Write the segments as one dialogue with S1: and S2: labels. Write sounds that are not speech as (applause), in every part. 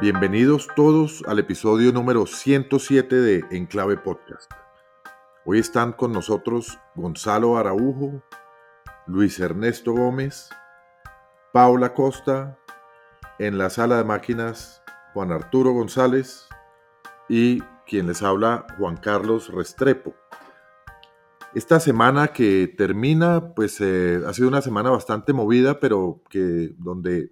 S1: Bienvenidos todos al episodio número 107 de Enclave Podcast. Hoy están con nosotros Gonzalo Araujo, Luis Ernesto Gómez, Paula Costa, en la sala de máquinas Juan Arturo González y quien les habla Juan Carlos Restrepo. Esta semana que termina, pues eh, ha sido una semana bastante movida, pero que donde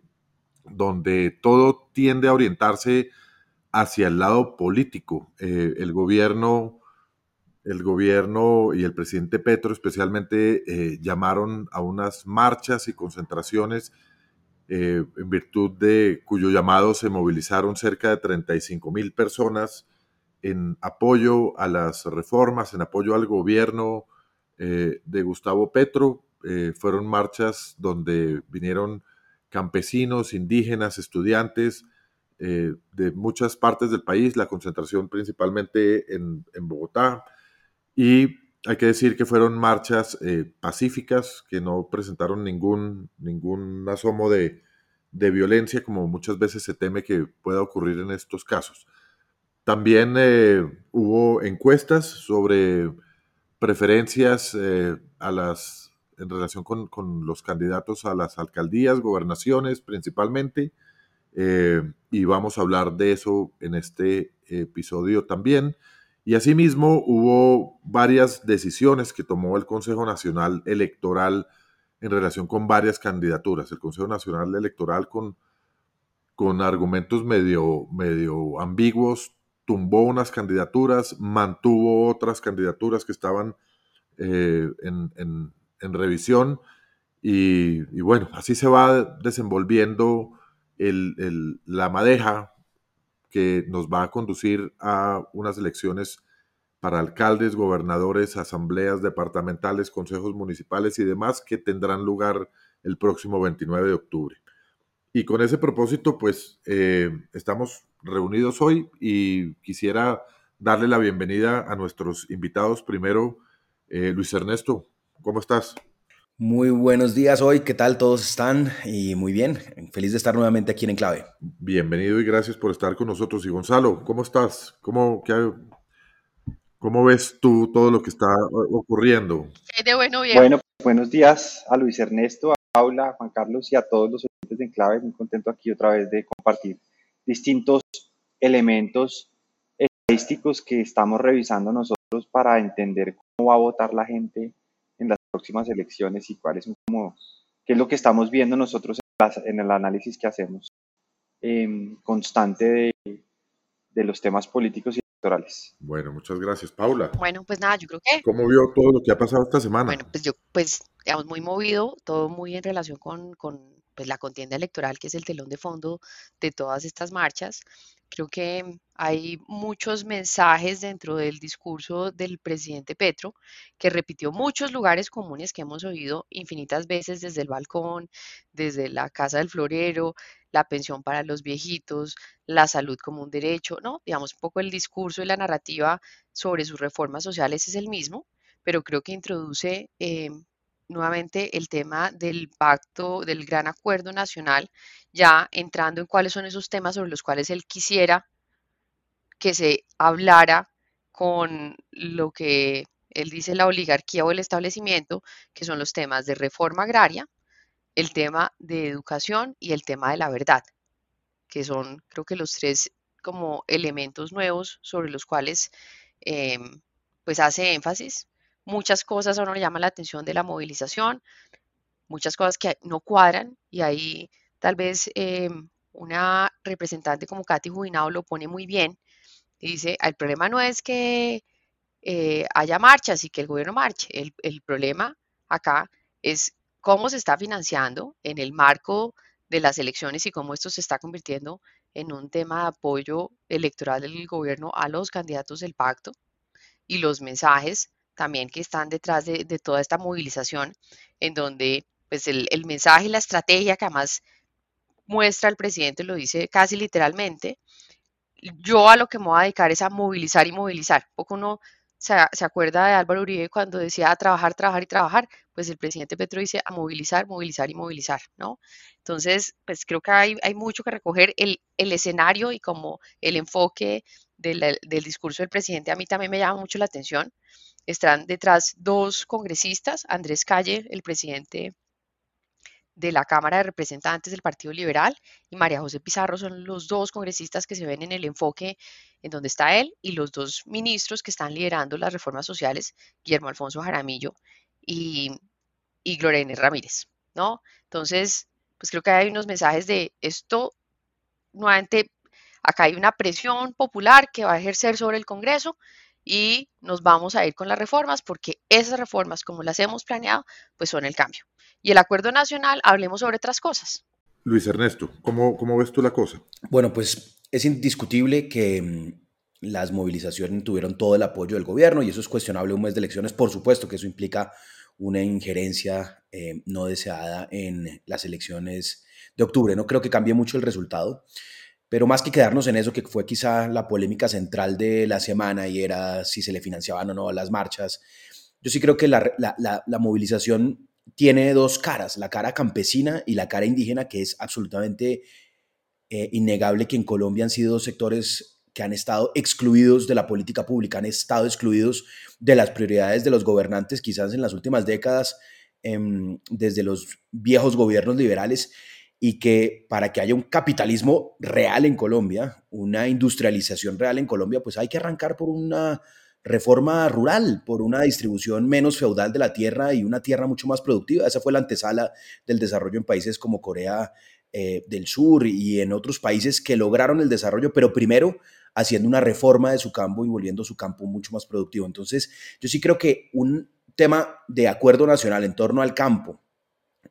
S1: donde todo tiende a orientarse hacia el lado político. Eh, el gobierno, el gobierno y el presidente Petro especialmente eh, llamaron a unas marchas y concentraciones eh, en virtud de cuyo llamado se movilizaron cerca de 35 mil personas en apoyo a las reformas, en apoyo al gobierno de Gustavo Petro. fueron marchas donde vinieron campesinos, indígenas, estudiantes eh, de muchas partes del país, la concentración principalmente en, Bogotá. Y hay que decir que fueron marchas eh, pacíficas, que no presentaron ningún, ningún asomo de, violencia, como muchas veces se teme que pueda ocurrir en estos casos. También eh, hubo encuestas sobre preferencias a las en relación con, los candidatos a las alcaldías, gobernaciones principalmente, eh, y vamos a hablar de eso en este episodio también. Y asimismo hubo varias decisiones que tomó el Consejo Nacional Electoral en relación con varias candidaturas. El Consejo Nacional Electoral con, con argumentos medio, medio ambiguos tumbó unas candidaturas, mantuvo otras candidaturas que estaban eh, en revisión y, bueno, así se va desenvolviendo la madeja que nos va a conducir a unas elecciones para alcaldes, gobernadores, asambleas departamentales, consejos municipales y demás que tendrán lugar el próximo 29 de octubre. Y con ese propósito, pues eh, estamos reunidos hoy y quisiera darle la bienvenida a nuestros invitados. Primero, eh, Luis Ernesto, ¿Cómo estás?
S2: Muy buenos días hoy, ¿qué tal todos están? Y muy bien, feliz de estar nuevamente aquí en Enclave.
S1: Bienvenido y gracias por estar con nosotros. Y Gonzalo, ¿cómo estás? ¿Cómo, cómo ves tú todo lo que está ocurriendo?
S3: De bueno, bien. Bueno, buenos días a Luis Ernesto, a Paula, a Juan Carlos y a todos los oyentes de Enclave. Muy contento aquí otra vez de compartir distintos elementos estadísticos que estamos revisando nosotros para entender cómo va a votar la gente próximas elecciones y cuáles son como, qué es lo que estamos viendo nosotros en, el análisis que hacemos em, constante de, de los temas políticos y electorales.
S1: Bueno, muchas gracias, Paula.
S4: Bueno, pues nada, yo creo que...
S1: ¿Cómo vio todo lo que ha pasado esta semana?
S4: Bueno, pues yo, pues, digamos, muy movido, todo muy en relación con, con pues, la contienda electoral, que es el telón de fondo de todas estas marchas. Creo que hay muchos mensajes dentro del discurso del presidente Petro que repitió muchos lugares comunes que hemos oído infinitas veces desde el balcón, desde la casa del florero, la pensión para los viejitos, la salud como un derecho, ¿no? Digamos, un poco el discurso y la narrativa sobre sus reformas sociales es el mismo, pero creo que introduce eh, nuevamente el tema del pacto, del gran acuerdo nacional, ya entrando en cuáles son esos temas sobre los cuales él quisiera que se hablara con lo que él dice la oligarquía o el establecimiento, que son los temas de reforma agraria, el tema de educación y el tema de la verdad, que son creo que los tres como elementos nuevos sobre los cuales em, pues hace énfasis muchas cosas a uno le llaman la atención de la movilización, muchas cosas que no cuadran y ahí tal vez em, una representante como Katy Jubinado lo pone muy bien dice, el problema no es que eh, haya marchas y que el gobierno marche, el, el problema acá es cómo se está financiando en el marco de las elecciones y cómo esto se está convirtiendo en un tema de apoyo electoral del gobierno a los candidatos del pacto y los mensajes también que están detrás de, toda esta movilización, en donde pues el, mensaje y la estrategia que además muestra el presidente, lo dice casi literalmente, yo a lo que me voy a dedicar es a movilizar y movilizar. Poco uno se, acuerda de Álvaro Uribe cuando decía a trabajar, trabajar y trabajar, pues el presidente Petro dice a movilizar, movilizar y movilizar, ¿no? Entonces, pues creo que hay, hay mucho que recoger. El, el, escenario y como el enfoque del, del discurso del presidente a mí también me llama mucho la atención. Están detrás dos congresistas, Andrés Calle, el presidente de la Cámara de Representantes del Partido Liberal y María José Pizarro son los dos congresistas que se ven en el enfoque en donde está él y los dos ministros que están liderando las reformas sociales, Guillermo Alfonso Jaramillo y, y Gloria Ramírez, ¿no? Entonces, pues creo que hay unos mensajes de esto, nuevamente, acá hay una presión popular que va a ejercer sobre el Congreso y nos vamos a ir con las reformas porque esas reformas, como las hemos planeado, pues son el cambio y el acuerdo nacional, hablemos sobre otras cosas.
S1: Luis Ernesto, ¿cómo, cómo ves tú la cosa?
S2: Bueno, pues es indiscutible que mm, las movilizaciones tuvieron todo el apoyo del gobierno y eso es cuestionable un mes de elecciones. Por supuesto que eso implica una injerencia eh, no deseada en las elecciones de octubre. No creo que cambie mucho el resultado, pero más que quedarnos en eso, que fue quizá la polémica central de la semana y era si se le financiaban o no las marchas, yo sí creo que la, movilización tiene dos caras, la cara campesina y la cara indígena, que es absolutamente eh, innegable que en Colombia han sido dos sectores que han estado excluidos de la política pública, han estado excluidos de las prioridades de los gobernantes quizás en las últimas décadas, em, desde los viejos gobiernos liberales, y que para que haya un capitalismo real en Colombia, una industrialización real en Colombia, pues hay que arrancar por una reforma rural, por una distribución menos feudal de la tierra y una tierra mucho más productiva. Esa fue la antesala del desarrollo en países como Corea eh, del Sur y en otros países que lograron el desarrollo, pero primero haciendo una reforma de su campo y volviendo su campo mucho más productivo. Entonces, yo sí creo que un tema de acuerdo nacional en torno al campo,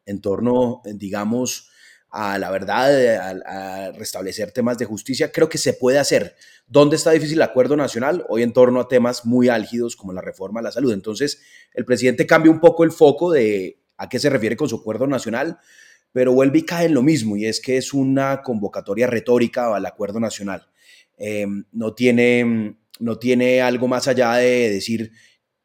S2: en torno, digamos, a la verdad, a, restablecer temas de justicia, creo que se puede hacer. ¿Dónde está difícil el acuerdo nacional? Hoy en torno a temas muy álgidos como la reforma a la salud. Entonces, el presidente cambia un poco el foco de a qué se refiere con su acuerdo nacional, pero vuelve y cae en lo mismo, y es que es una convocatoria retórica al acuerdo nacional. Em, no, tiene, no tiene algo más allá de decir,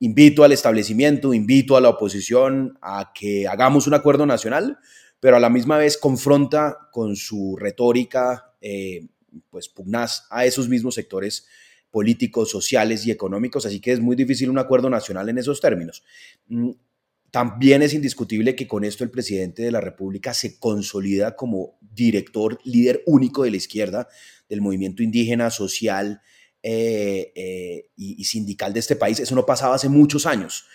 S2: invito al establecimiento, invito a la oposición a que hagamos un acuerdo nacional, pero a la misma vez confronta con su retórica, eh, pues pugnaz a esos mismos sectores políticos, sociales y económicos, así que es muy difícil un acuerdo nacional en esos términos. Mm, también es indiscutible que con esto el presidente de la República se consolida como director, líder único de la izquierda, del movimiento indígena, social eh, eh, y, y sindical de este país. Eso no pasaba hace muchos años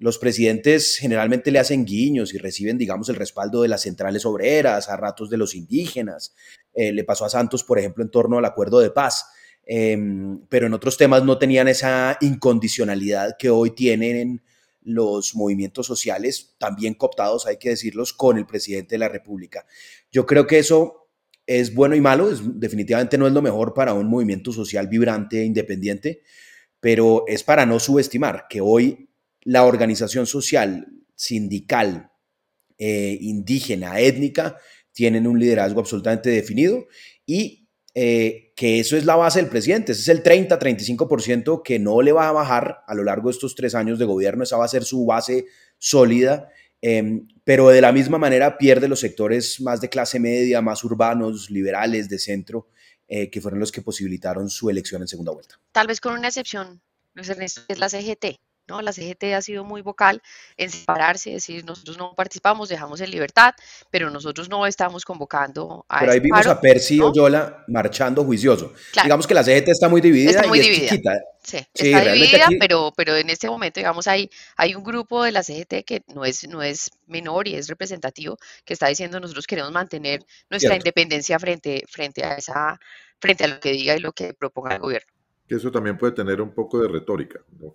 S2: los presidentes generalmente le hacen guiños y reciben, digamos, el respaldo de las centrales obreras, a ratos de los indígenas. Eh, le pasó a Santos, por ejemplo, en torno al acuerdo de paz. Em, pero en otros temas no tenían esa incondicionalidad que hoy tienen los movimientos sociales, también cooptados, hay que decirlos, con el presidente de la República. Yo creo que eso es bueno y malo, definitivamente no es lo mejor para un movimiento social vibrante e independiente, pero es para no subestimar que hoy la organización social, sindical, eh, indígena, étnica, tienen un liderazgo absolutamente definido y eh, que eso es la base del presidente, ese es el 30-35% que no le va a bajar a lo largo de estos tres años de gobierno, esa va a ser su base sólida, em, pero de la misma manera pierde los sectores más de clase media, más urbanos, liberales, de centro, eh, que fueron los que posibilitaron su elección en segunda vuelta.
S4: Tal vez con una excepción, Luis Ernesto, es la CGT, la CGT ha sido muy vocal en separarse, decir, nosotros no participamos, dejamos en libertad, pero nosotros no estamos convocando
S2: a Pero ahí vimos a Percy Oyola marchando juicioso. Digamos que la CGT está muy dividida
S4: está muy
S2: y
S4: dividida.
S2: es chiquita.
S4: Sí, está dividida, pero, pero en este momento, digamos, hay, hay un grupo de la CGT que no es, no es menor y es representativo, que está diciendo nosotros queremos mantener nuestra independencia frente, frente a esa, frente a lo que diga y lo que proponga el gobierno.
S1: Que eso también puede tener un poco de retórica, ¿no?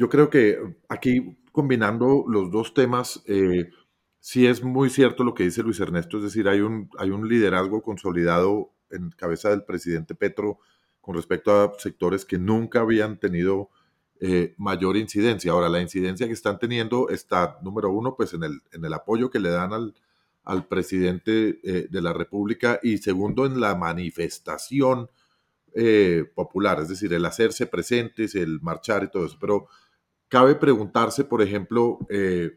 S1: Yo creo que aquí combinando los dos temas, eh, sí es muy cierto lo que dice Luis Ernesto, es decir, hay un, hay un liderazgo consolidado en cabeza del presidente Petro con respecto a sectores que nunca habían tenido eh, mayor incidencia. Ahora, la incidencia que están teniendo está, número uno, pues en el, en el apoyo que le dan al, al presidente eh, de la República y segundo, en la manifestación eh, popular, es decir, el hacerse presentes, el marchar y todo eso. Pero cabe preguntarse, por ejemplo, eh,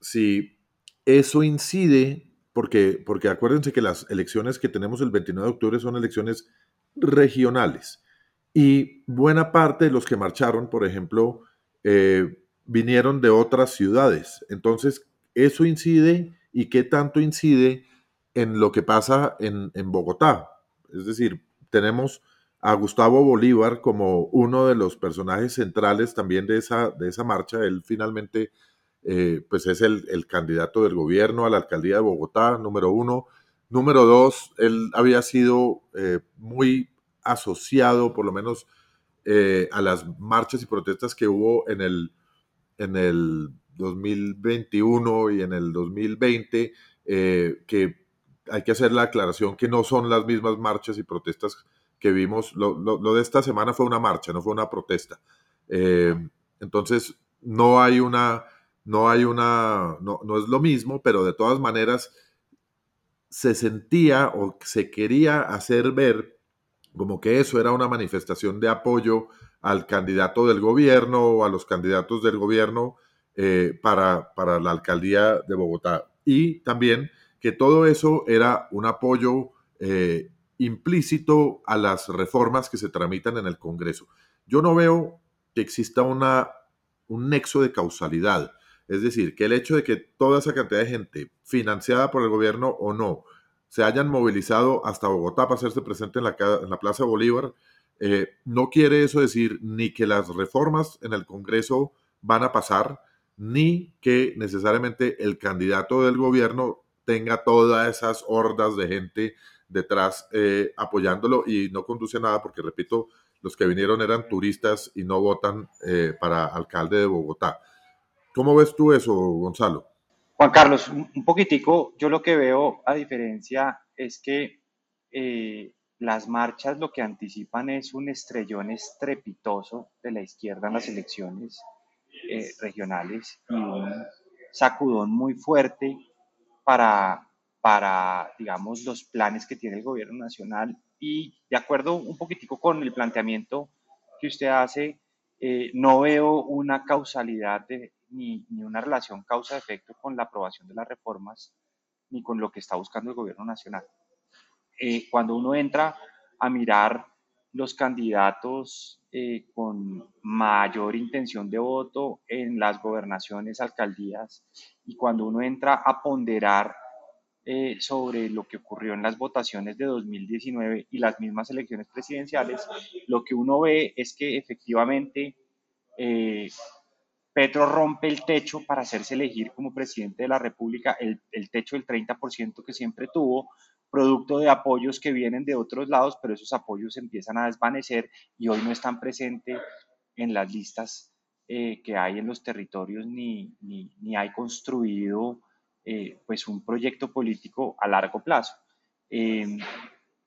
S1: si eso incide, porque, porque acuérdense que las elecciones que tenemos el 29 de octubre son elecciones regionales y buena parte de los que marcharon, por ejemplo, eh, vinieron de otras ciudades. Entonces, eso incide y qué tanto incide en lo que pasa en, en Bogotá. Es decir, tenemos a Gustavo Bolívar como uno de los personajes centrales también de esa, de esa marcha. Él finalmente eh, pues es el, el, candidato del gobierno a la alcaldía de Bogotá, número uno. Número dos, él había sido eh, muy asociado, por lo menos, eh, a las marchas y protestas que hubo en el, en el 2021 y en el 2020, que hay que hacer la aclaración que no son las mismas marchas y protestas que vimos. Lo, lo, de esta semana fue una marcha, no fue una protesta. Eh, entonces, no hay una, no hay una, no, no, es lo mismo, pero de todas maneras se sentía o se quería hacer ver como que eso era una manifestación de apoyo al candidato del gobierno o a los candidatos del gobierno eh, para, para la alcaldía de Bogotá. Y también que todo eso era un apoyo eh, implícito a las reformas que se tramitan en el Congreso. Yo no veo que exista una, un nexo de causalidad. Es decir, que el hecho de que toda esa cantidad de gente, financiada por el gobierno o no, se hayan movilizado hasta Bogotá para hacerse presente en la, Plaza Bolívar, eh, no quiere eso decir ni que las reformas en el Congreso van a pasar, ni que necesariamente el candidato del gobierno tenga todas esas hordas de gente detrás eh, apoyándolo y no conduce a nada porque, repito, los que vinieron eran turistas y no votan eh, para alcalde de Bogotá. ¿Cómo ves tú eso, Gonzalo?
S3: Juan Carlos, un poquitico, yo lo que veo a diferencia es que eh, las marchas lo que anticipan es un estrellón estrepitoso de la izquierda en las elecciones regionales y un sacudón muy fuerte para para, digamos, los planes que tiene el gobierno nacional y de acuerdo un poquitico con el planteamiento que usted hace, eh, no veo una causalidad ni, ni, una relación causa-efecto con la aprobación de las reformas ni con lo que está buscando el gobierno nacional. Eh, cuando uno entra a mirar los candidatos eh, con mayor intención de voto en las gobernaciones, alcaldías, y cuando uno entra a ponderar eh, sobre lo que ocurrió en las votaciones de 2019 y las mismas elecciones presidenciales, lo que uno ve es que efectivamente eh, Petro rompe el techo para hacerse elegir como presidente de la República, el, techo del 30% que siempre tuvo, producto de apoyos que vienen de otros lados, pero esos apoyos empiezan a desvanecer y hoy no están presentes en las listas eh, que hay en los territorios ni, ni, ni hay construido eh, pues un proyecto político a largo plazo. Eh,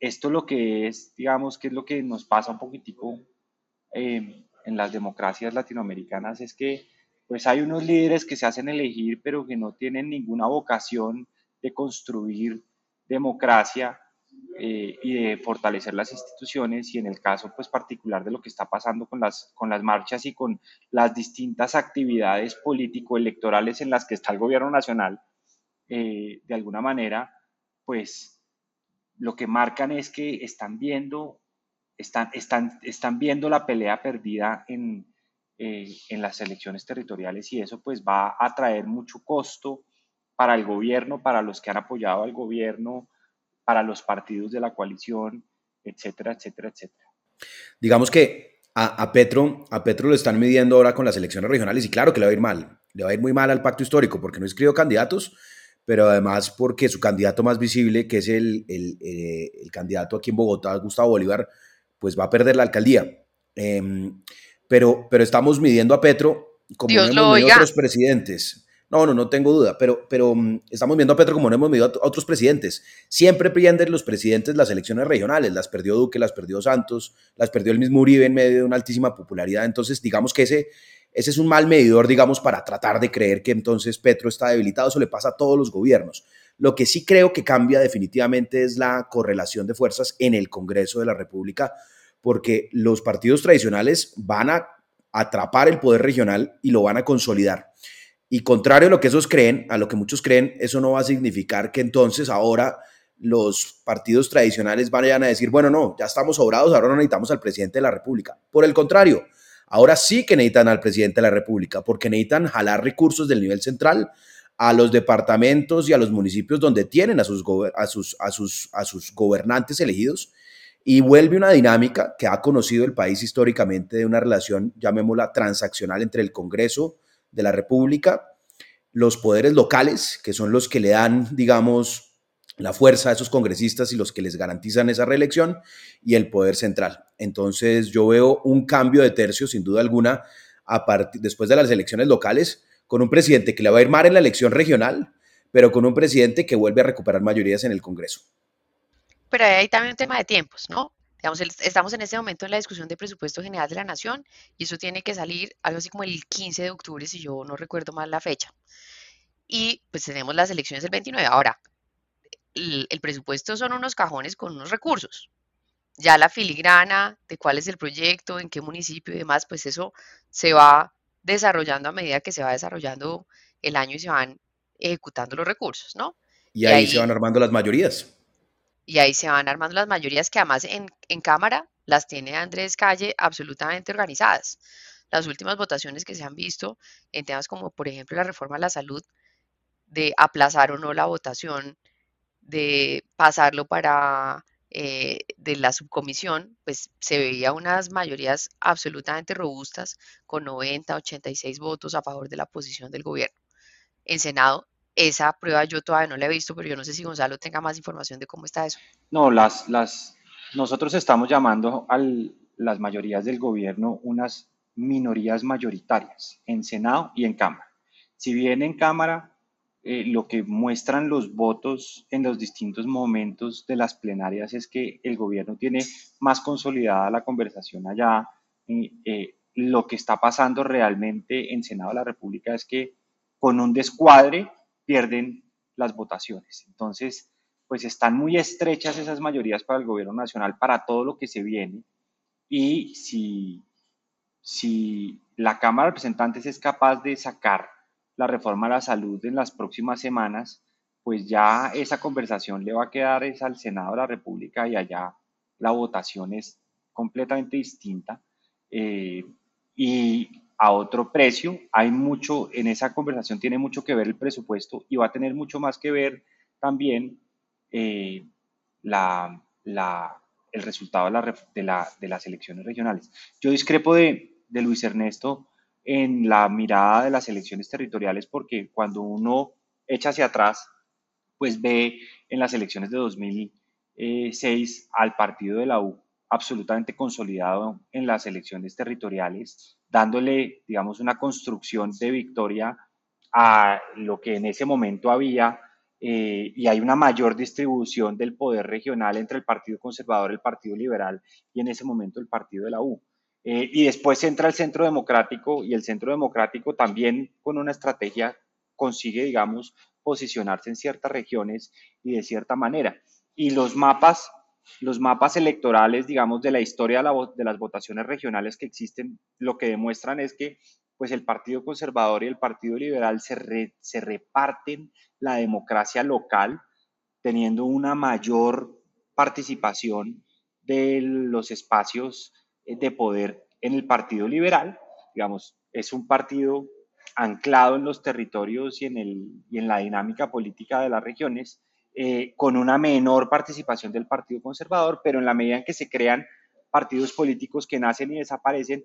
S3: esto lo que es, digamos, que es lo que nos pasa un poquitico eh, en las democracias latinoamericanas, es que pues hay unos líderes que se hacen elegir, pero que no tienen ninguna vocación de construir democracia y de fortalecer las instituciones y en el caso pues particular de lo que está pasando con las, con las marchas y con las distintas actividades político-electorales en las que está el gobierno nacional, eh, de alguna manera, pues lo que marcan es que están viendo, están, están, están viendo la pelea perdida en, eh, en las elecciones territoriales y eso pues va a traer mucho costo para el gobierno, para los que han apoyado al gobierno, para los partidos de la coalición, etcétera, etcétera, etcétera.
S2: Digamos que a, a, Petro, a Petro lo están midiendo ahora con las elecciones regionales y claro que le va a ir mal, le va a ir muy mal al pacto histórico porque no escribió candidatos, pero además porque su candidato más visible, que es el, el, eh, el candidato aquí en Bogotá, Gustavo Bolívar, pues va a perder la alcaldía. Eh, pero, pero estamos midiendo a Petro como
S4: Dios
S2: no hemos medido a otros presidentes. No, no, no tengo duda, pero, pero estamos viendo a Petro como no hemos medido a otros presidentes. Siempre pierden los presidentes las elecciones regionales, las perdió Duque, las perdió Santos, las perdió el mismo Uribe en medio de una altísima popularidad. Entonces, digamos que ese, ese es un mal medidor, digamos, para tratar de creer que entonces Petro está debilitado. Eso le pasa a todos los gobiernos. Lo que sí creo que cambia definitivamente es la correlación de fuerzas en el Congreso de la República, porque los partidos tradicionales van a atrapar el poder regional y lo van a consolidar. Y contrario a lo que esos creen, a lo que muchos creen, eso no va a significar que entonces ahora los partidos tradicionales vayan a decir, bueno, no, ya estamos sobrados, ahora no necesitamos al presidente de la República. Por el contrario, ahora sí que necesitan al presidente de la República, porque necesitan jalar recursos del nivel central a los departamentos y a los municipios donde tienen a sus, a sus, gobernantes elegidos. Y vuelve una dinámica que ha conocido el país históricamente de una relación, llamémosla transaccional, entre el Congreso de la República, los poderes locales, que son los que le dan, digamos, la fuerza a esos congresistas y los que les garantizan esa reelección, y el poder central. Entonces yo veo un cambio de tercio, sin duda alguna, a después de las elecciones locales, con un presidente que le va a ir mal en la elección regional, pero con un presidente que vuelve a recuperar mayorías en el Congreso.
S4: Pero hay también un tema de tiempos, ¿no? Digamos, estamos en este momento en la discusión de presupuesto general de la Nación y eso tiene que salir algo así como el 15 de octubre, si yo no recuerdo mal la fecha. Y pues tenemos las elecciones el 29. Ahora, el, presupuesto son unos cajones con unos recursos. Ya la filigrana de cuál es el proyecto, en qué municipio y demás, pues eso se va desarrollando a medida que se va desarrollando el año y se van ejecutando los recursos, ¿no?
S2: Y, ahí, se van armando las mayorías.
S4: Y ahí se van armando las mayorías que además en, en Cámara las tiene Andrés Calle absolutamente organizadas. Las últimas votaciones que se han visto en temas como, por ejemplo, la reforma a la salud, de aplazar o no la votación de pasarlo para eh, de la subcomisión, pues se veía unas mayorías absolutamente robustas con 90, 86 votos a favor de la posición del gobierno. En Senado, esa prueba yo todavía no la he visto, pero yo no sé si Gonzalo tenga más información de cómo está eso.
S3: No, las, las, nosotros estamos llamando a las mayorías del gobierno unas minorías mayoritarias en Senado y en Cámara. Si bien en Cámara eh, lo que muestran los votos en los distintos momentos de las plenarias es que el gobierno tiene más consolidada la conversación allá. Eh, lo que está pasando realmente en Senado de la República es que con un descuadre pierden las votaciones. Entonces, pues están muy estrechas esas mayorías para el gobierno nacional para todo lo que se viene. Y si, si la Cámara de Representantes es capaz de sacar la reforma a la salud en las próximas semanas, pues ya esa conversación le va a quedar es al Senado de la República y allá la votación es completamente distinta eh, y a otro precio. Hay mucho, en esa conversación tiene mucho que ver el presupuesto y va a tener mucho más que ver también eh, la, el resultado de, de, las elecciones regionales. Yo discrepo de, de Luis Ernesto en la mirada de las elecciones territoriales, porque cuando uno echa hacia atrás, pues ve en las elecciones de 2006 al partido de la U absolutamente consolidado en las elecciones territoriales, dándole, digamos, una construcción de victoria a lo que en ese momento había eh, y hay una mayor distribución del poder regional entre el Partido Conservador, el Partido Liberal y en ese momento el Partido de la U. Eh, y después entra el Centro Democrático y el Centro Democrático también con una estrategia consigue, digamos, posicionarse en ciertas regiones y de cierta manera. Y los mapas, los mapas electorales, digamos, de la historia de, las votaciones regionales que existen, lo que demuestran es que pues el Partido Conservador y el Partido Liberal se, se reparten la democracia local, teniendo una mayor participación de los espacios de poder en el Partido Liberal, digamos, es un partido anclado en los territorios y en, el, y en la dinámica política de las regiones, eh, con una menor participación del Partido Conservador, pero en la medida en que se crean partidos políticos que nacen y desaparecen,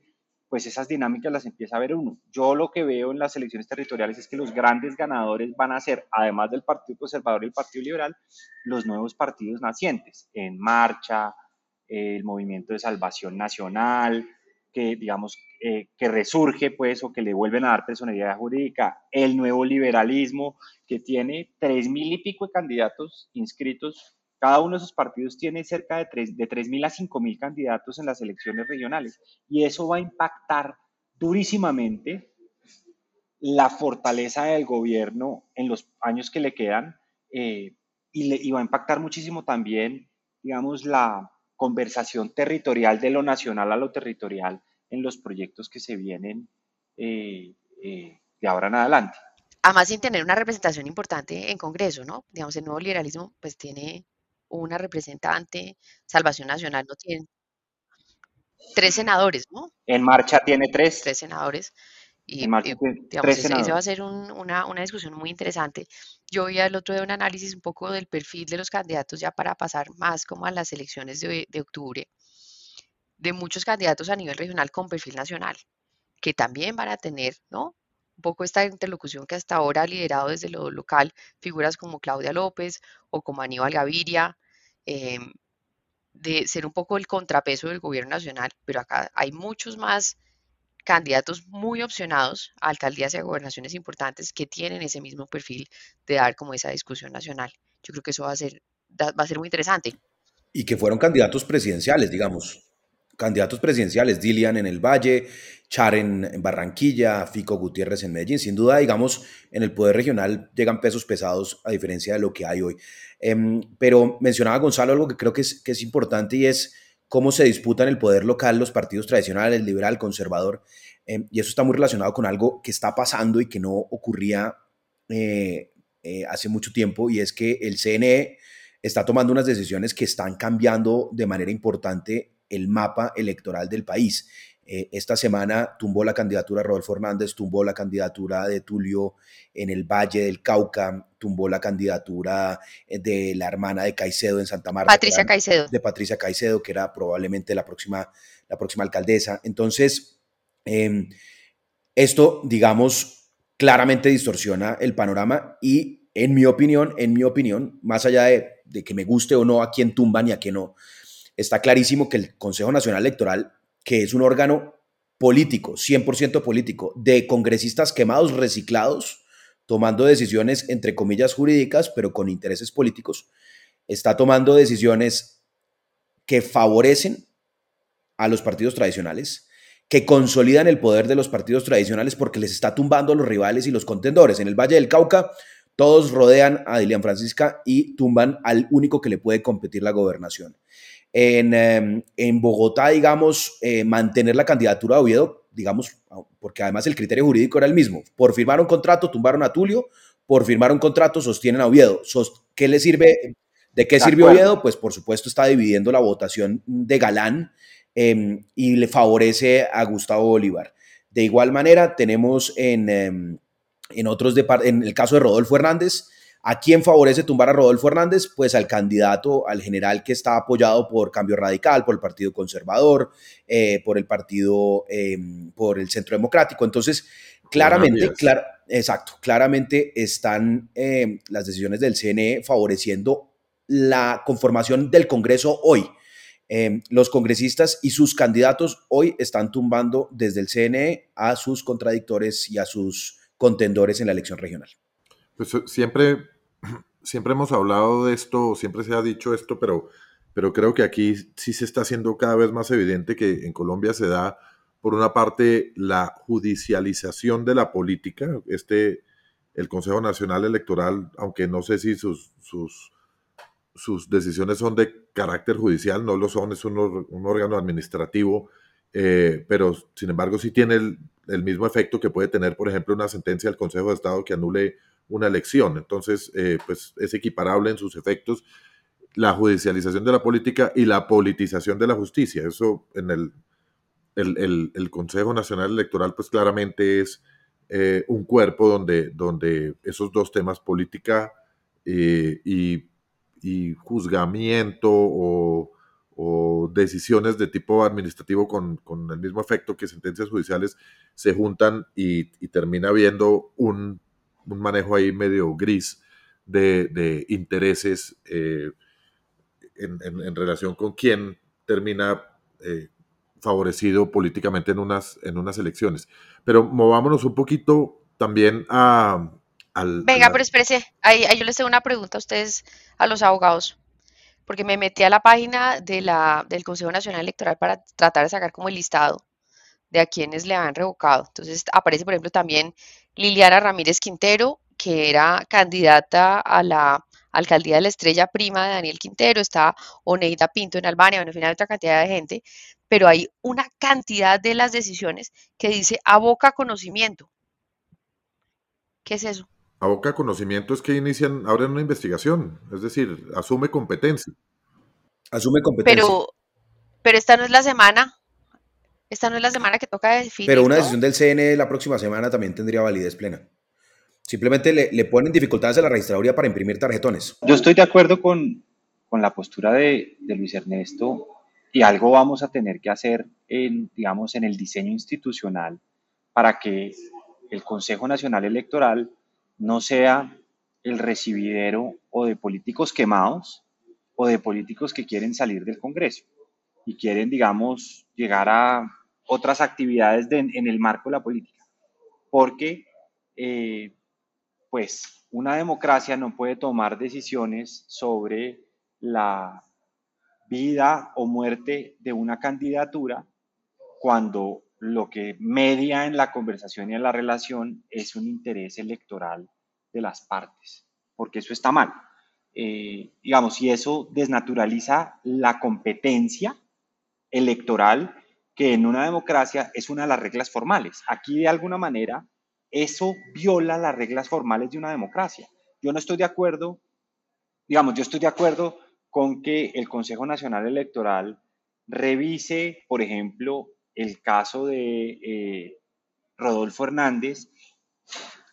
S3: pues esas dinámicas las empieza a ver uno. Yo lo que veo en las elecciones territoriales es que los grandes ganadores van a ser, además del Partido Conservador y el Partido Liberal, los nuevos partidos nacientes, en marcha, el movimiento de salvación nacional, que digamos eh, que resurge pues o que le vuelven a dar personalidad jurídica, el nuevo liberalismo que tiene tres mil y pico de candidatos inscritos, cada uno de esos partidos tiene cerca de tres de tres mil a cinco mil candidatos en las elecciones regionales y eso va a impactar durísimamente la fortaleza del gobierno en los años que le quedan eh, y, le, y va a impactar muchísimo también, digamos, la, conversación territorial de lo nacional a lo territorial en los proyectos que se vienen eh, eh, de ahora en adelante.
S4: Además, sin tener una representación importante en Congreso, ¿no? Digamos, el nuevo liberalismo pues tiene una representante, Salvación Nacional no tiene tres senadores, ¿no?
S3: En marcha tiene tres.
S4: Tres senadores. Y, digamos, ese, va a ser una, una, discusión muy interesante. Yo vi el otro día un análisis un poco del perfil de los candidatos ya para pasar más como a las elecciones de, de octubre, de muchos candidatos a nivel regional con perfil nacional, que también van a tener, ¿no? Un poco esta interlocución que hasta ahora ha liderado desde lo local figuras como Claudia López o como Aníbal Gaviria, em, de ser un poco el contrapeso del gobierno nacional, pero acá hay muchos más candidatos muy opcionados a alcaldías y a gobernaciones importantes que tienen ese mismo perfil de dar como esa discusión nacional. Yo creo que eso va a ser, va a ser muy interesante.
S2: Y que fueron candidatos presidenciales, digamos. Candidatos presidenciales, Dilian en el Valle, Char en, Barranquilla, Fico Gutiérrez en Medellín. Sin duda, digamos, en el poder regional llegan pesos pesados a diferencia de lo que hay hoy. Em, pero mencionaba Gonzalo algo que creo que es, que es importante y es cómo se disputan el poder local los partidos tradicionales, liberal, conservador, em, y eso está muy relacionado con algo que está pasando y que no ocurría eh, eh, hace mucho tiempo, y es que el CNE está tomando unas decisiones que están cambiando de manera importante el mapa electoral del país. Eh, esta semana tumbó la candidatura de Rodolfo Hernández, tumbó la candidatura de Tulio en el Valle del Cauca, tumbó la candidatura eh, de la hermana de Caicedo en Santa Marta.
S4: Patricia Caicedo.
S2: De Patricia Caicedo, que era probablemente la próxima, la próxima alcaldesa. Entonces, em, esto, digamos, claramente distorsiona el panorama y, en mi opinión, en mi opinión, más allá de, de que me guste o no a quién tumban y a quién no, está clarísimo que el Consejo Nacional Electoral que es un órgano político, 100% político, de congresistas quemados, reciclados, tomando decisiones entre comillas jurídicas, pero con intereses políticos, está tomando decisiones que favorecen a los partidos tradicionales, que consolidan el poder de los partidos tradicionales porque les está tumbando a los rivales y los contendores. En el Valle del Cauca, todos rodean a Dilian Francisca y tumban al único que le puede competir la gobernación. Em, en, Bogotá, digamos, eh, mantener la candidatura de Oviedo, digamos, porque además el criterio jurídico era el mismo. Por firmar un contrato, tumbaron a Tulio, por firmar un contrato, sostienen a Oviedo. ¿Qué le sirve? ¿De qué sirvió Oviedo? Pues por supuesto está dividiendo la votación de Galán em, y le favorece a Gustavo Bolívar. De igual manera, tenemos en, em, en otros en el caso de Rodolfo Hernández, ¿A quién favorece tumbar a Rodolfo Hernández? Pues al candidato, al general que está apoyado por Cambio Radical, por el Partido Conservador, eh, por el Partido, em, por el Centro Democrático. Entonces, claramente, exacto, claramente están em, las decisiones del CNE favoreciendo la conformación del Congreso hoy. Em, los congresistas y sus candidatos hoy están tumbando desde el CNE a sus contradictores y a sus contendores en la elección regional.
S1: Pues eh, siempre, siempre hemos hablado de esto, siempre se ha dicho esto, pero, pero creo que aquí sí se está haciendo cada vez más evidente que en Colombia se da, por una parte, la judicialización de la política. Este, el Consejo Nacional Electoral, aunque no sé si sus, sus, sus decisiones son de carácter judicial, no lo son, es un, un órgano administrativo, eh, pero sin embargo sí tiene el, el, mismo efecto que puede tener, por ejemplo, una sentencia del Consejo de Estado que anule una elección. Entonces, eh, pues es equiparable en sus efectos la judicialización de la política y la politización de la justicia. Eso en el, el, Consejo Nacional Electoral, pues claramente es eh, un cuerpo donde, donde esos dos temas, política eh, y, juzgamiento o, decisiones de tipo administrativo con, con, el mismo efecto que sentencias judiciales, se juntan y, y termina habiendo un un manejo ahí medio gris de, intereses eh, en, relación con quién termina eh, favorecido políticamente en unas, en unas elecciones. Pero movámonos un poquito también a... Al,
S4: Venga, pero espérese, ahí, yo les tengo una pregunta a ustedes, a los abogados, porque me metí a la página de la, del Consejo Nacional Electoral para tratar de sacar como el listado de a quienes le han revocado. Entonces aparece, por ejemplo, también Liliana Ramírez Quintero, que era candidata a la alcaldía de la Estrella Prima de Daniel Quintero, está Oneida Pinto en Albania, bueno, en fin, hay otra cantidad de gente, pero hay una cantidad de las decisiones que dice aboca conocimiento. ¿Qué es eso?
S1: Aboca conocimiento es que inician, abren una investigación, es decir, asume competencia.
S2: Asume competencia.
S4: Pero, pero esta no es la semana. Esta no es la semana que toca definir.
S2: Pero una decisión del CNE la próxima semana también tendría validez plena. Simplemente le, le ponen dificultades a la registraduría para imprimir tarjetones.
S3: Yo estoy de acuerdo con, con la postura de, de Luis Ernesto y algo vamos a tener que hacer en, digamos, en el diseño institucional para que el Consejo Nacional Electoral no sea el recibidero o de políticos quemados o de políticos que quieren salir del Congreso y quieren, digamos, llegar a otras actividades de- en el marco de la política. Porque, eh, pues, una democracia no puede tomar decisiones sobre la vida o muerte de una candidatura cuando lo que media en la conversación y en la relación es un interés electoral de las partes, porque eso está mal. Eh, digamos, y eso desnaturaliza la competencia electoral, que en una democracia es una de las reglas formales. Aquí, de alguna manera, eso viola las reglas formales de una democracia. Yo no estoy de acuerdo, digamos, yo estoy de acuerdo con que el Consejo Nacional Electoral revise, por ejemplo, el caso de eh, Rodolfo Hernández,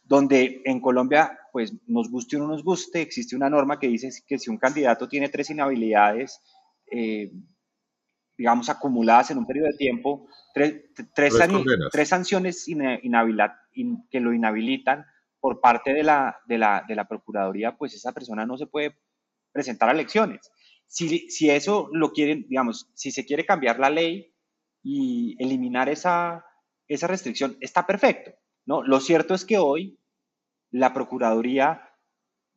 S3: donde en Colombia, pues nos guste o no nos guste, existe una norma que dice que si un candidato tiene tres inhabilidades, eh, digamos, acumuladas en un periodo de tiempo, tres, tres, sanciones ina- inhabila- in- que lo inhabilitan por parte de la, de, la, de la Procuraduría, pues esa persona no se puede presentar a elecciones. Si, si eso lo quieren, digamos, si se quiere cambiar la ley y eliminar esa, esa restricción, está perfecto. ¿no? Lo cierto es que hoy la Procuraduría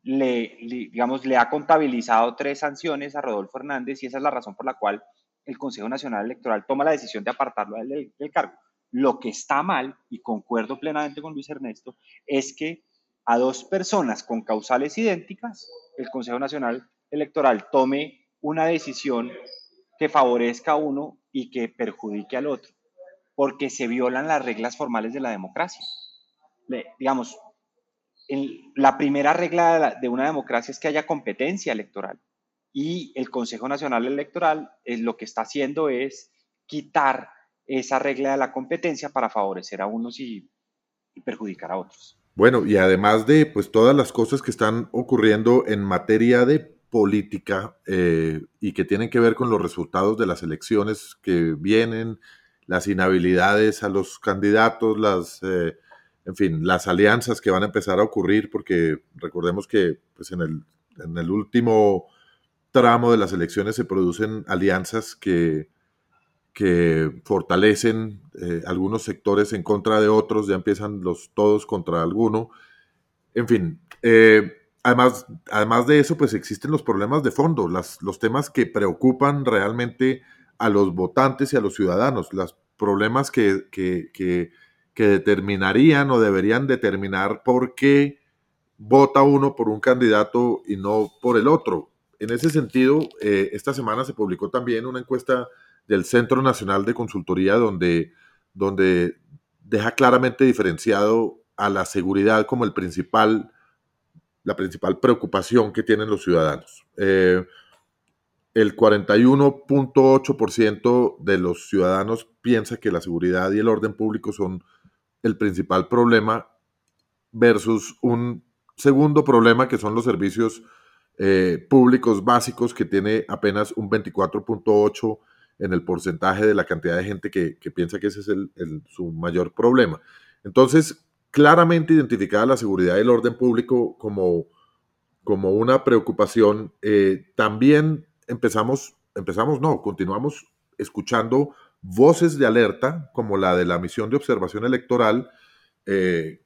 S3: le, le- digamos, le ha contabilizado tres sanciones a Rodolfo Hernández y esa es la razón por la cual el Consejo Nacional Electoral toma la decisión de apartarlo del, cargo. Lo que está mal, y concuerdo plenamente con Luis Ernesto, es que a dos personas con causales idénticas, el Consejo Nacional Electoral tome una decisión que favorezca a uno y que perjudique al otro, porque se violan las reglas formales de la democracia. Digamos, el- la primera regla de, la- de una democracia es que haya competencia electoral. Y el Consejo Nacional Electoral es, lo que está haciendo es quitar esa regla de la competencia para favorecer a unos y, y perjudicar a otros.
S1: Bueno, y además de pues todas las cosas que están ocurriendo en materia de política eh, y que tienen que ver con los resultados de las elecciones que vienen, las inhabilidades a los candidatos, las, eh, en fin, las alianzas que van a empezar a ocurrir, porque recordemos que pues en el, en el último tramo de las elecciones se producen alianzas que, que fortalecen eh, algunos sectores en contra de otros, ya empiezan los todos contra alguno. En fin, eh, además, además de eso, pues existen los problemas de fondo, las, los temas que preocupan realmente a los votantes y a los ciudadanos, los problemas que, que, que, que determinarían o deberían determinar por qué vota uno por un candidato y no por el otro. En ese sentido, eh, esta semana se publicó también una encuesta del Centro Nacional de Consultoría donde, donde deja claramente diferenciado a la seguridad como el principal, la principal preocupación que tienen los ciudadanos. Eh, el 41.8% de los ciudadanos piensa que la seguridad y el orden público son el principal problema versus un segundo problema que son los servicios eh, públicos básicos que tiene apenas un 24.8 en el porcentaje de la cantidad de gente que, que piensa que ese es el, su mayor problema. Entonces, claramente identificada la seguridad y el orden público como, como una preocupación, eh, también empezamos, empezamos, no, continuamos escuchando voces de alerta como la de la misión de observación electoral, eh,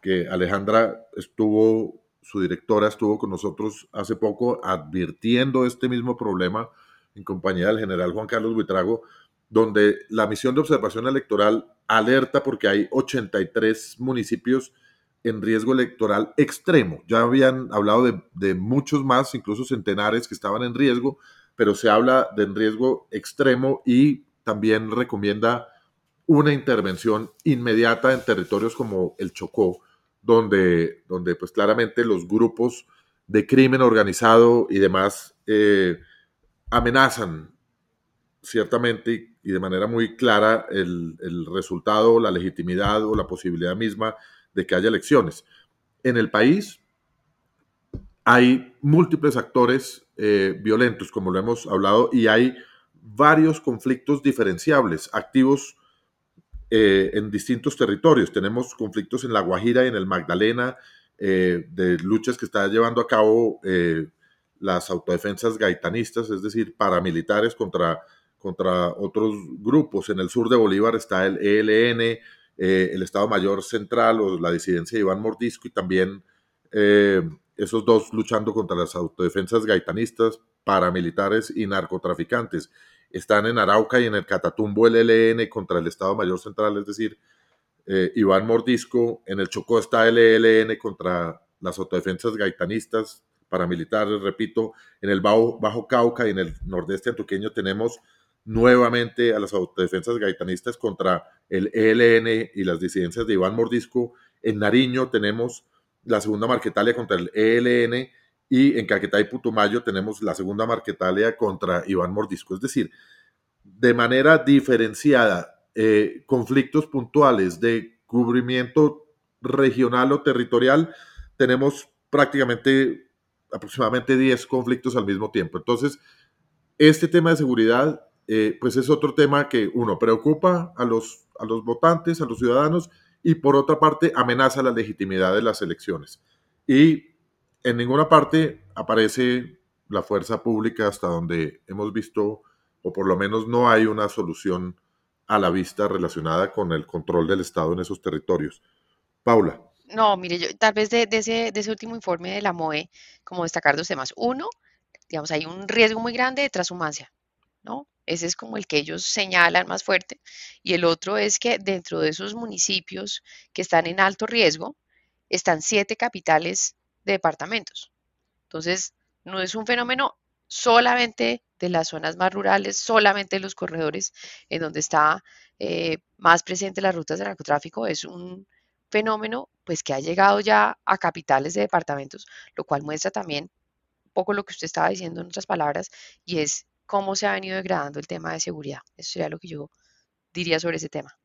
S1: que Alejandra estuvo, su directora estuvo con nosotros hace poco advirtiendo este mismo problema en compañía del general Juan Carlos Buitrago, donde la misión de observación electoral alerta porque hay 83 municipios en riesgo electoral extremo. Ya habían hablado de, muchos más, incluso centenares que estaban en riesgo, pero se habla de riesgo extremo y también recomienda una intervención inmediata en territorios como el Chocó, donde, donde pues claramente los grupos de crimen organizado y demás eh, amenazan ciertamente y de manera muy clara el, el, resultado, la legitimidad o la posibilidad misma de que haya elecciones. En el país hay múltiples actores eh, violentos, como lo hemos hablado, y hay varios conflictos diferenciables, activos eh, en distintos territorios. Tenemos conflictos en La Guajira y en el Magdalena, eh, de luchas que está llevando a cabo las autodefensas gaitanistas, es decir, paramilitares contra, contra otros grupos. En el sur de Bolívar está el ELN, eh, el Estado Mayor Central o la disidencia de Iván Mordisco y también eh, esos dos luchando contra las autodefensas gaitanistas, paramilitares y narcotraficantes. Están en Arauca y en el Catatumbo el ELN contra el Estado Mayor Central, es decir, eh, Iván Mordisco. En el Chocó está el ELN contra las autodefensas gaitanistas, paramilitares, repito. En el Bajo, Bajo Cauca y en el nordeste antioqueño tenemos nuevamente a las autodefensas gaitanistas contra el ELN y las disidencias de Iván Mordisco. En Nariño tenemos la segunda Marquetalia contra el ELN y en Caquetá y Putumayo tenemos la segunda Marquetalia contra Iván Mordisco. Es decir, de manera diferenciada, eh, conflictos puntuales de cubrimiento regional o territorial, tenemos prácticamente aproximadamente 10 conflictos al mismo tiempo. Entonces, este tema de seguridad eh, pues es otro tema que uno preocupa a los, a los votantes, a los ciudadanos, y por otra parte amenaza la legitimidad de las elecciones. Y en ninguna parte aparece la fuerza pública hasta donde hemos visto, o por lo menos no hay una solución a la vista relacionada con el control del Estado en esos territorios. Paula.
S4: No, mire, yo tal vez de, ese, de ese último informe de la MOE, como destacar dos temas. Uno, digamos, hay un riesgo muy grande de transhumancia, ¿no? Ese es como el que ellos señalan más fuerte. Y el otro es que dentro de esos municipios que están en alto riesgo, están siete capitales de departamentos. Entonces, no es un fenómeno solamente de las zonas más rurales, solamente de los corredores en donde está eh, más presente las rutas de narcotráfico, es un fenómeno pues que ha llegado ya a capitales de departamentos, lo cual muestra también un poco lo que usted estaba diciendo en otras palabras, y es cómo se ha venido degradando el tema de seguridad. Eso sería lo que yo diría sobre ese tema.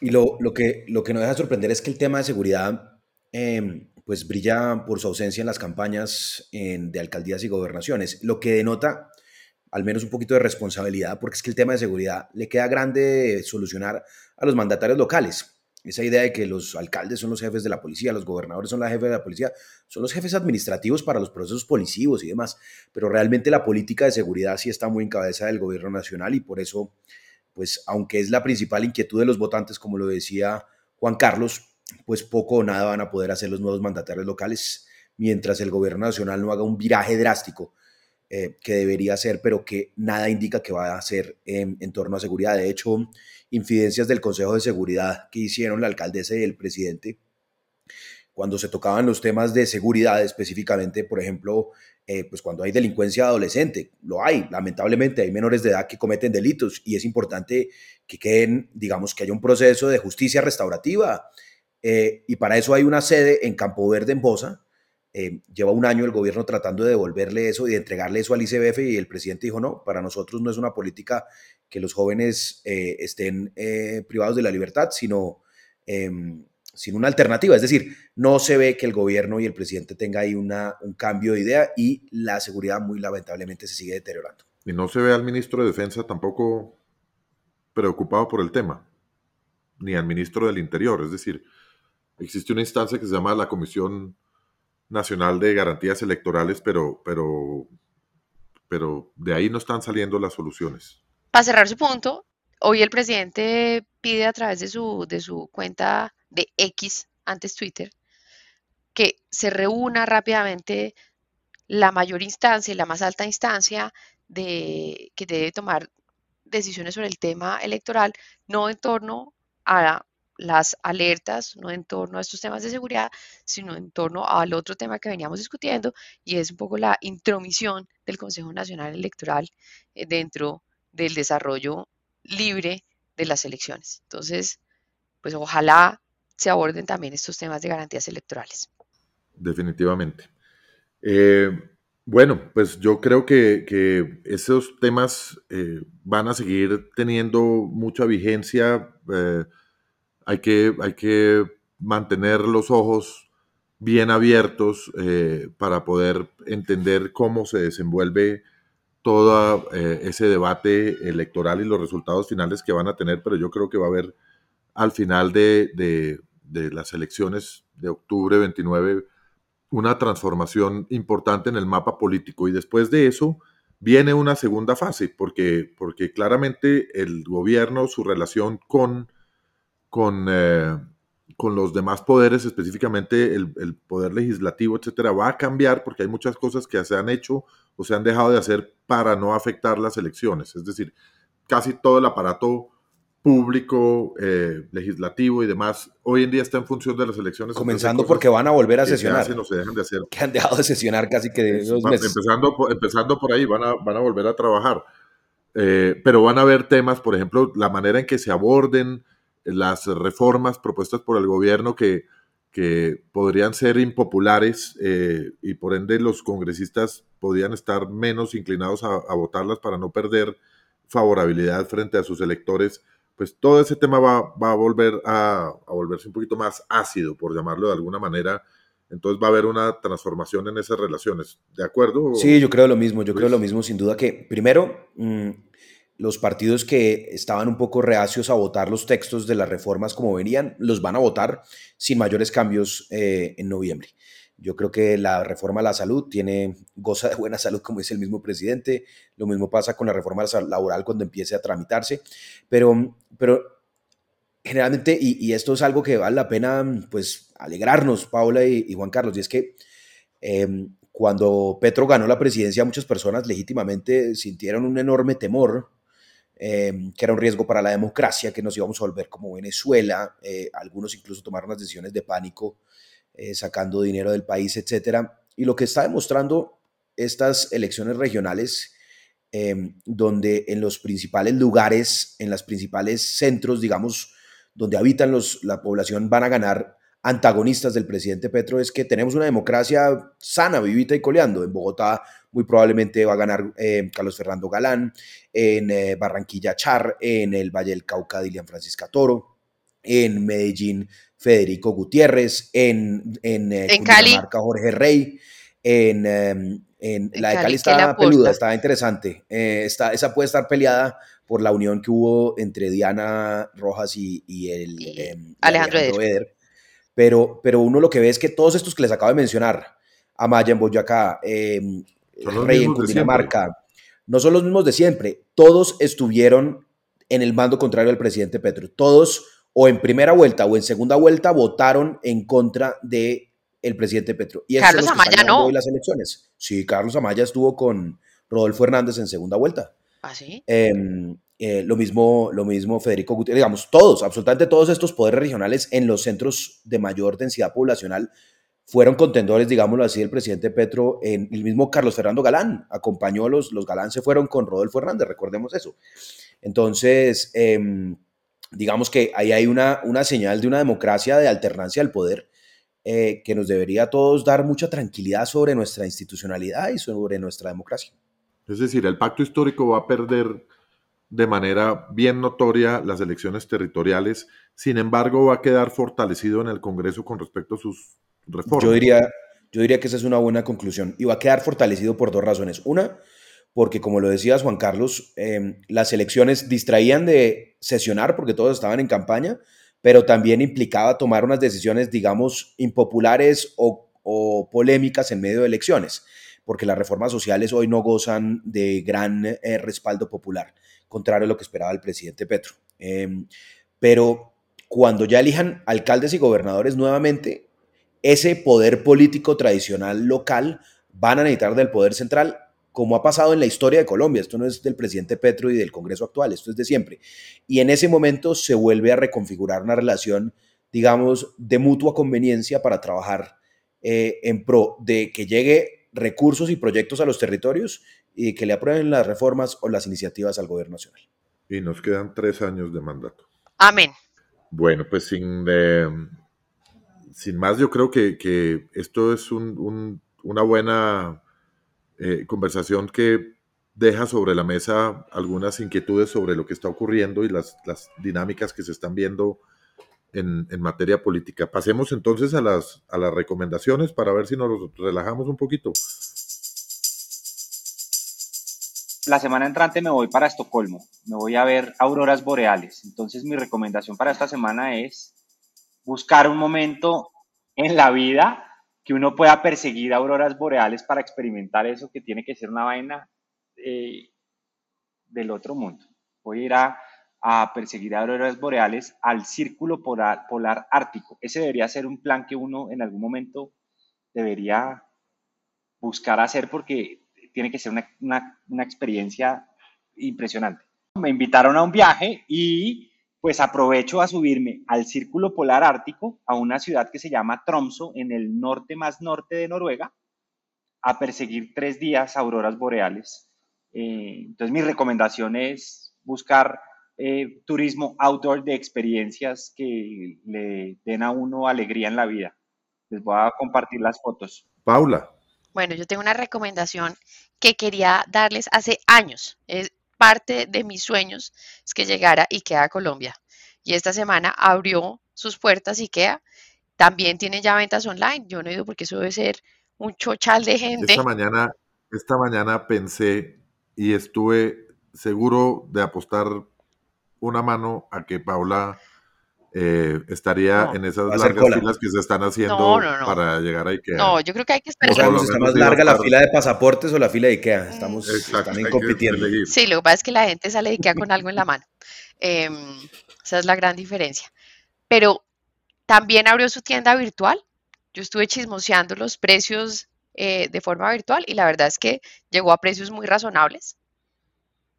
S2: Y lo, lo que, lo que no deja sorprender es que el tema de seguridad em, pues brilla por su ausencia en las campañas de alcaldías y gobernaciones, lo que denota al menos un poquito de responsabilidad, porque es que el tema de seguridad le queda grande solucionar a los mandatarios locales. Esa idea de que los alcaldes son los jefes de la policía, los gobernadores son los jefes de la policía, son los jefes administrativos para los procesos policivos y demás, pero realmente la política de seguridad sí está muy en cabeza del gobierno nacional y por eso, pues aunque es la principal inquietud de los votantes, como lo decía Juan Carlos, pues poco o nada van a poder hacer los nuevos mandatarios locales mientras el gobierno nacional no haga un viraje drástico eh, que debería hacer, pero que nada indica que va a hacer en torno a seguridad. De hecho, infidencias del Consejo de Seguridad que hicieron la alcaldesa y el presidente cuando se tocaban los temas de seguridad, específicamente, por ejemplo, eh, pues cuando hay delincuencia adolescente, lo hay, lamentablemente hay menores de edad que cometen delitos y es importante que queden, digamos, que haya un proceso de justicia restaurativa eh, y para eso hay una sede en Campo Verde, en Bosa. Eh, lleva un año el gobierno tratando de devolverle eso y de entregarle eso al ICBF y el presidente dijo, no, para nosotros no es una política que los jóvenes eh, estén privados de la libertad, sino em, sin una alternativa. Es decir, no se ve que el gobierno y el presidente tenga ahí una, un cambio de idea y la seguridad muy lamentablemente se sigue deteriorando.
S1: Y no se ve al ministro de Defensa tampoco preocupado por el tema, ni al ministro del Interior. Es decir, existe una instancia que se llama la Comisión Nacional de Garantías Electorales, pero, pero, pero de ahí no están saliendo las soluciones.
S4: Para cerrar su punto, hoy el presidente pide a través de su, de su cuenta de X, antes Twitter, que se reúna rápidamente la mayor instancia y la más alta instancia de, que debe tomar decisiones sobre el tema electoral, no en torno a las alertas, no en torno a estos temas de seguridad, sino en torno al otro tema que veníamos discutiendo y es un poco la intromisión del Consejo Nacional Electoral eh, dentro del desarrollo libre de las elecciones. Entonces, pues ojalá se aborden también estos temas de garantías electorales.
S1: Definitivamente. Eh, bueno, pues yo creo que, esos temas eh, van a seguir teniendo mucha vigencia. Hay, que, hay que mantener los ojos bien abiertos para poder entender cómo se desenvuelve todo ese debate electoral y los resultados finales que van a tener, pero yo creo que va a haber al final de, las elecciones de octubre 29 una transformación importante en el mapa político. Y después de eso viene una segunda fase, porque, porque claramente el gobierno, su relación con, con, eh, con los demás poderes, específicamente el, el, poder legislativo, etcétera, va a cambiar porque hay muchas cosas que se han hecho o se han dejado de hacer para no afectar las elecciones. Es decir, casi todo el aparato público, eh, legislativo y demás, hoy en día está en función de las elecciones.
S2: Comenzando porque van a volver a sesionar.
S1: Que, se dejan de hacer. (laughs)
S2: que han dejado de sesionar casi que de dos meses.
S1: Empezando, por, empezando por ahí, van a, van a volver a trabajar. Eh, pero van a haber temas, por ejemplo, la manera en que se aborden las reformas propuestas por el gobierno que, que podrían ser impopulares eh, y por ende los congresistas podrían estar menos inclinados a, a votarlas para no perder favorabilidad frente a sus electores pues todo ese tema va, a volver a, volverse un poquito más ácido, por llamarlo de alguna manera. Entonces va a haber una transformación en esas relaciones. ¿De acuerdo?
S2: Sí, yo creo lo mismo. Yo creo lo mismo, sin duda que, primero, mm, los partidos que estaban un poco reacios a votar los textos de las reformas como venían, los van a votar sin mayores cambios eh, en noviembre. Yo creo que la reforma a la salud tiene, goza de buena salud, como dice el mismo presidente. Lo mismo pasa con la reforma laboral cuando empiece a tramitarse. Pero, pero generalmente, y, esto es algo que vale la pena pues alegrarnos, Paula y, Juan Carlos, y es que em, cuando Petro ganó la presidencia, muchas personas legítimamente sintieron un enorme temor, em, que era un riesgo para la democracia, que nos íbamos a volver como Venezuela. Eh, algunos incluso tomaron las decisiones de pánico eh, sacando dinero del país, etcétera. Y lo que está demostrando estas elecciones regionales, em, donde en los principales lugares, en los principales centros, digamos, donde habitan los, la población, van a ganar antagonistas del presidente Petro, es que tenemos una democracia sana, vivita y coleando. En Bogotá muy probablemente va a ganar em, Carlos Fernando Galán, en eh, Barranquilla Char, en el Valle del Cauca Dilian Francisca Toro, en Medellín Federico Gutiérrez, en, en,
S4: eh, Cali.
S2: Jorge Rey, en, em, en, la de Cali, está peluda, está interesante. Eh, está, esa puede estar peleada por la unión que hubo entre Diana Rojas y, el em,
S4: Alejandro, Eder.
S2: Pero, pero uno lo que ve es que todos estos que les acabo de mencionar, Amaya en Boyacá, em, Rey en Cundinamarca, no son los mismos de siempre. Todos estuvieron en el mando contrario al presidente Petro. Todos o en primera vuelta o en segunda vuelta votaron en contra de el presidente Petro.
S4: Y Carlos Amaya no.
S2: las elecciones. Sí, Carlos Amaya estuvo con Rodolfo Hernández en segunda vuelta.
S4: ¿Ah, sí?
S2: Em, eh, lo, mismo, lo mismo Federico Gutiérrez, digamos, todos, absolutamente todos estos poderes regionales en los centros de mayor densidad poblacional fueron contendores, digámoslo así, del presidente Petro. En, el mismo Carlos Fernando Galán acompañó, los, los Galán se fueron con Rodolfo Hernández, recordemos eso. Entonces, eh, digamos que ahí hay una, una señal de una democracia de alternancia al poder eh, que nos debería a todos dar mucha tranquilidad sobre nuestra institucionalidad y sobre nuestra democracia.
S1: Es decir, el pacto histórico va a perder de manera bien notoria las elecciones territoriales, sin embargo va a quedar fortalecido en el Congreso con respecto a sus reformas.
S2: Yo diría, yo diría que esa es una buena conclusión y va a quedar fortalecido por dos razones. Una, porque como lo decías Juan Carlos, em, las elecciones distraían de sesionar porque todos estaban en campaña, pero también implicaba tomar unas decisiones, digamos, impopulares o, polémicas en medio de elecciones, porque las reformas sociales hoy no gozan de gran eh, respaldo popular, contrario a lo que esperaba el presidente Petro. Em, pero cuando ya elijan alcaldes y gobernadores nuevamente, ese poder político tradicional local van a necesitar del poder central como ha pasado en la historia de Colombia. Esto no es del presidente Petro y del Congreso actual, esto es de siempre. Y en ese momento se vuelve a reconfigurar una relación, digamos, de mutua conveniencia para trabajar eh, en pro de que llegue recursos y proyectos a los territorios y que le aprueben las reformas o las iniciativas al gobierno nacional.
S1: Y nos quedan tres años de mandato.
S4: Amén.
S1: Bueno, pues sin, eh, sin más, yo creo que, esto es una buena eh, conversación que deja sobre la mesa algunas inquietudes sobre lo que está ocurriendo y las, dinámicas que se están viendo en, materia política. Pasemos entonces a las, a las recomendaciones para ver si nos relajamos un poquito.
S3: La semana entrante me voy para Estocolmo, me voy a ver auroras boreales. Entonces mi recomendación para esta semana es buscar un momento en la vida que uno pueda perseguir auroras boreales para experimentar eso que tiene que ser una vaina eh, del otro mundo. Voy a ir a, perseguir auroras boreales al círculo polar, polar ártico. Ese debería ser un plan que uno en algún momento debería buscar hacer porque tiene que ser una, una experiencia impresionante. Me invitaron a un viaje y pues aprovecho a subirme al Círculo Polar Ártico, a una ciudad que se llama Tromso, en el norte más norte de Noruega, a perseguir tres días auroras boreales. Eh, entonces mi recomendación es buscar eh, turismo outdoor de experiencias que le den a uno alegría en la vida. Les voy a compartir las fotos.
S1: Paula.
S4: Bueno, yo tengo una recomendación que quería darles hace años. Es, parte de mis sueños es que llegara IKEA a Colombia. Y esta semana abrió sus puertas IKEA. También tiene ya ventas online. Yo no he ido porque eso debe ser un chochal de gente.
S1: Esta mañana, esta mañana pensé y estuve seguro de apostar una mano a que Paula eh, estaría en esas largas filas que se están haciendo para llegar a IKEA.
S4: No, yo creo que hay que esperar.
S2: O sea, está más larga la fila de pasaportes o la fila de IKEA. Estamos también compitiendo.
S4: Sí, lo que pasa es que la gente sale de IKEA con algo en la mano. Em, esa es la gran diferencia. Pero también abrió su tienda virtual. Yo estuve chismoseando los precios eh, de forma virtual y la verdad es que llegó a precios muy razonables.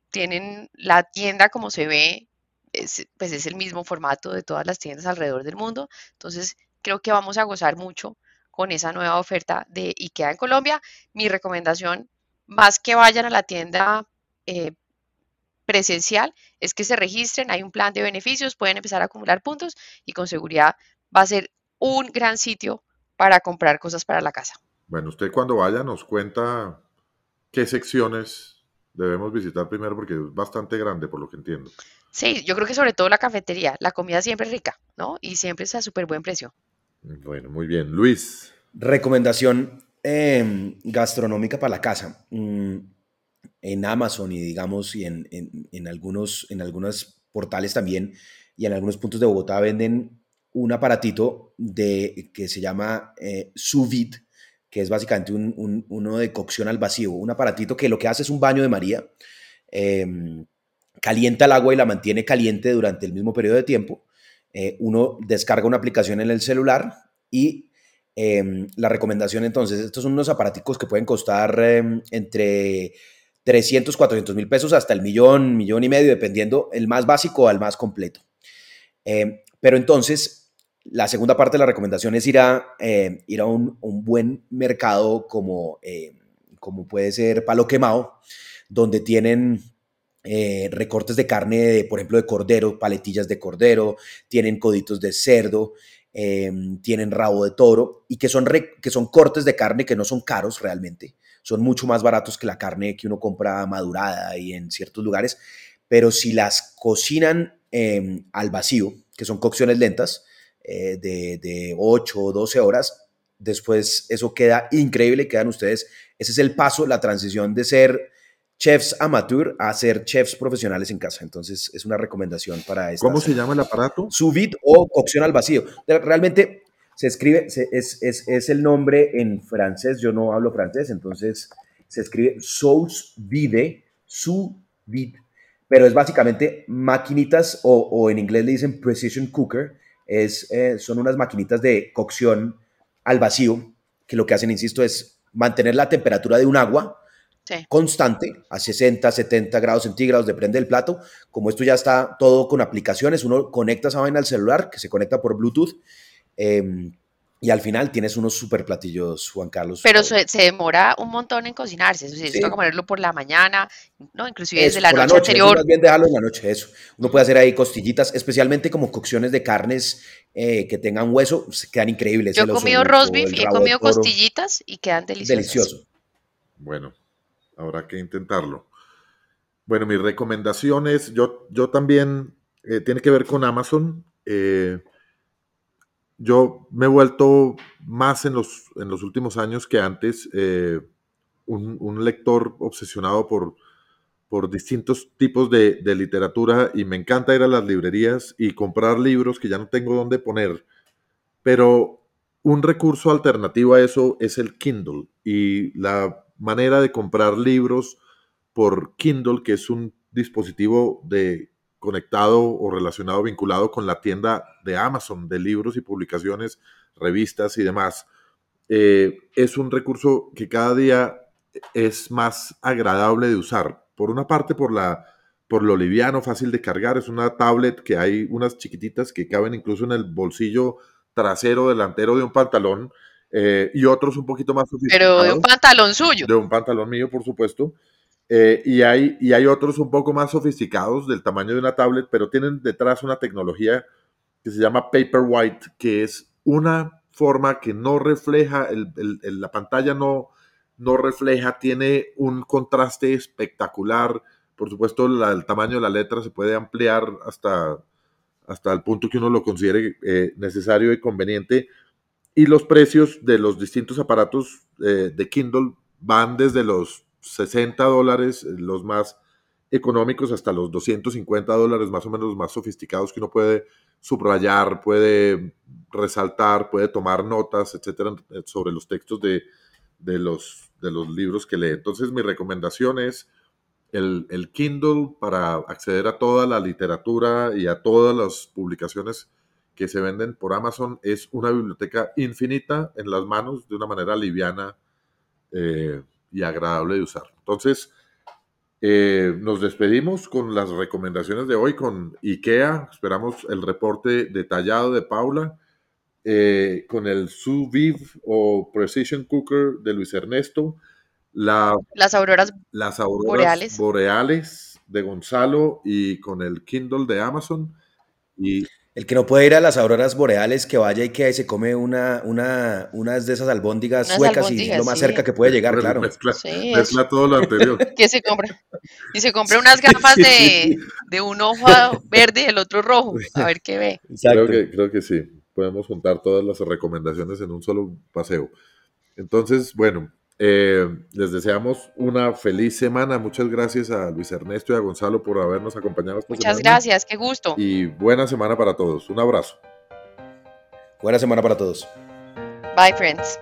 S4: Tienen la tienda como se ve es, pues es el mismo formato de todas las tiendas alrededor del mundo. Entonces, creo que vamos a gozar mucho con esa nueva oferta de IKEA en Colombia. Mi recomendación, más que vayan a la tienda eh, presencial, es que se registren, hay un plan de beneficios, pueden empezar a acumular puntos y con seguridad va a ser un gran sitio para comprar cosas para la casa.
S1: Bueno, usted cuando vaya nos cuenta qué secciones debemos visitar primero porque es bastante grande por lo que entiendo.
S4: Sí, yo creo que sobre todo la cafetería, la comida siempre es rica, ¿no? Y siempre es a súper buen precio.
S1: Bueno, muy bien. Luis.
S2: Recomendación em, gastronómica para la casa. Mm, en Amazon y digamos, y en, en, algunos, en algunos portales también, y en algunos puntos de Bogotá venden un aparatito de, que se llama eh, sous vide, que es básicamente un, uno de cocción al vacío, un aparatito que lo que hace es un baño de María. Eh, calienta el agua y la mantiene caliente durante el mismo periodo de tiempo. Eh, uno descarga una aplicación en el celular y em, la recomendación entonces, estos son unos aparaticos que pueden costar em, entre 300, 400 mil pesos hasta el millón, millón y medio, dependiendo el más básico al más completo. Em, pero entonces, la segunda parte de la recomendación es ir a, ir a un, un, buen mercado como, como puede ser Palo Quemado, donde tienen eh, recortes de carne, por ejemplo, de cordero, paletillas de cordero, tienen coditos de cerdo, em, tienen rabo de toro y que son, que son cortes de carne que no son caros realmente, son mucho más baratos que la carne que uno compra madurada y en ciertos lugares, pero si las cocinan em, al vacío, que son cocciones lentas, eh, de, de 8 o 12 horas, después eso queda increíble, quedan ustedes, ese es el paso, la transición de ser chefs amateur a ser chefs profesionales en casa. Entonces, es una recomendación para esto.
S1: ¿Cómo se llama el aparato?
S2: Sous o cocción al vacío. Realmente se escribe, es, es, es, el nombre en francés, yo no hablo francés, entonces se escribe sous vide, sous vide, pero es básicamente maquinitas o, o en inglés le dicen precision cooker, es, eh, son unas maquinitas de cocción al vacío que lo que hacen, insisto, es mantener la temperatura de un agua constante a 60, 70 grados centígrados, depende del plato. Como esto ya está todo con aplicaciones, uno conecta esa vaina al celular, que se conecta por Bluetooth. Em, y al final tienes unos super platillos, Juan Carlos.
S4: Pero se, demora un montón en cocinarse. Eso sí, sí. comerlo por la mañana, ¿no? Inclusive desde la noche, anterior.
S2: Más bien dejarlo en la noche, eso. Uno puede hacer ahí costillitas, especialmente como cocciones de carnes eh, que tengan hueso, se quedan increíbles.
S4: Yo he comido roast beef y he comido costillitas y quedan deliciosas. Delicioso.
S1: Bueno, habrá que intentarlo. Bueno, mis recomendaciones, yo, yo también, eh, tiene que ver con Amazon. Eh, yo me he vuelto más en los, en los últimos años que antes eh, un, lector obsesionado por, por distintos tipos de, literatura y me encanta ir a las librerías y comprar libros que ya no tengo dónde poner. Pero un recurso alternativo a eso es el Kindle y la manera de comprar libros por Kindle, que es un dispositivo de conectado o relacionado, vinculado con la tienda de Amazon de libros y publicaciones, revistas y demás. Eh, es un recurso que cada día es más agradable de usar. Por una parte, por, la, por lo liviano, fácil de cargar. Es una tablet que hay unas chiquititas que caben incluso en el bolsillo trasero, delantero de un pantalón. Eh, y otros un poquito más
S4: sofisticados. Pero de un pantalón suyo.
S1: De un pantalón mío, por supuesto. Eh, y, hay, y hay otros un poco más sofisticados del tamaño de una tablet, pero tienen detrás una tecnología que se llama Paperwhite, que es una forma que no refleja, la pantalla no, no refleja, tiene un contraste espectacular. Por supuesto, el tamaño de la letra se puede ampliar hasta, hasta el punto que uno lo considere eh, necesario y conveniente. Y los precios de los distintos aparatos eh, de Kindle van desde los 60 dólares, eh, los más económicos, hasta los 250 dólares, más o menos los más sofisticados que uno puede subrayar, puede resaltar, puede tomar notas, etcétera, sobre los textos de, los, de los libros que lee. Entonces, mi recomendación es el, el, Kindle para acceder a toda la literatura y a todas las publicaciones que se venden por Amazon. Es una biblioteca infinita en las manos de una manera liviana. Eh, y agradable de usar. Entonces, eh, nos despedimos con las recomendaciones de hoy con IKEA. Esperamos el reporte detallado de Paula. Eh, con el sous vide o precision cooker de Luis Ernesto. La,
S4: las auroras,
S1: las auroras boreales. de Gonzalo y con el Kindle de Amazon. Y
S2: el que no puede ir a las auroras boreales, que vaya y que se come una, una, unas de esas albóndigas suecas y lo más cerca que puede llegar, claro.
S1: Mezcla, todo lo anterior. (laughs)
S4: que se compra. Y se compra unas gafas de, de, un ojo verde y el otro rojo, a ver qué ve.
S1: Creo que, creo que sí. Podemos juntar todas las recomendaciones en un solo paseo. Entonces, bueno, eh, les deseamos una feliz semana. Muchas gracias a Luis Ernesto y a Gonzalo por habernos acompañado.
S4: Muchas gracias, qué gusto.
S1: Y buena semana para todos. Un abrazo.
S2: Buena semana para todos.
S4: Bye, friends.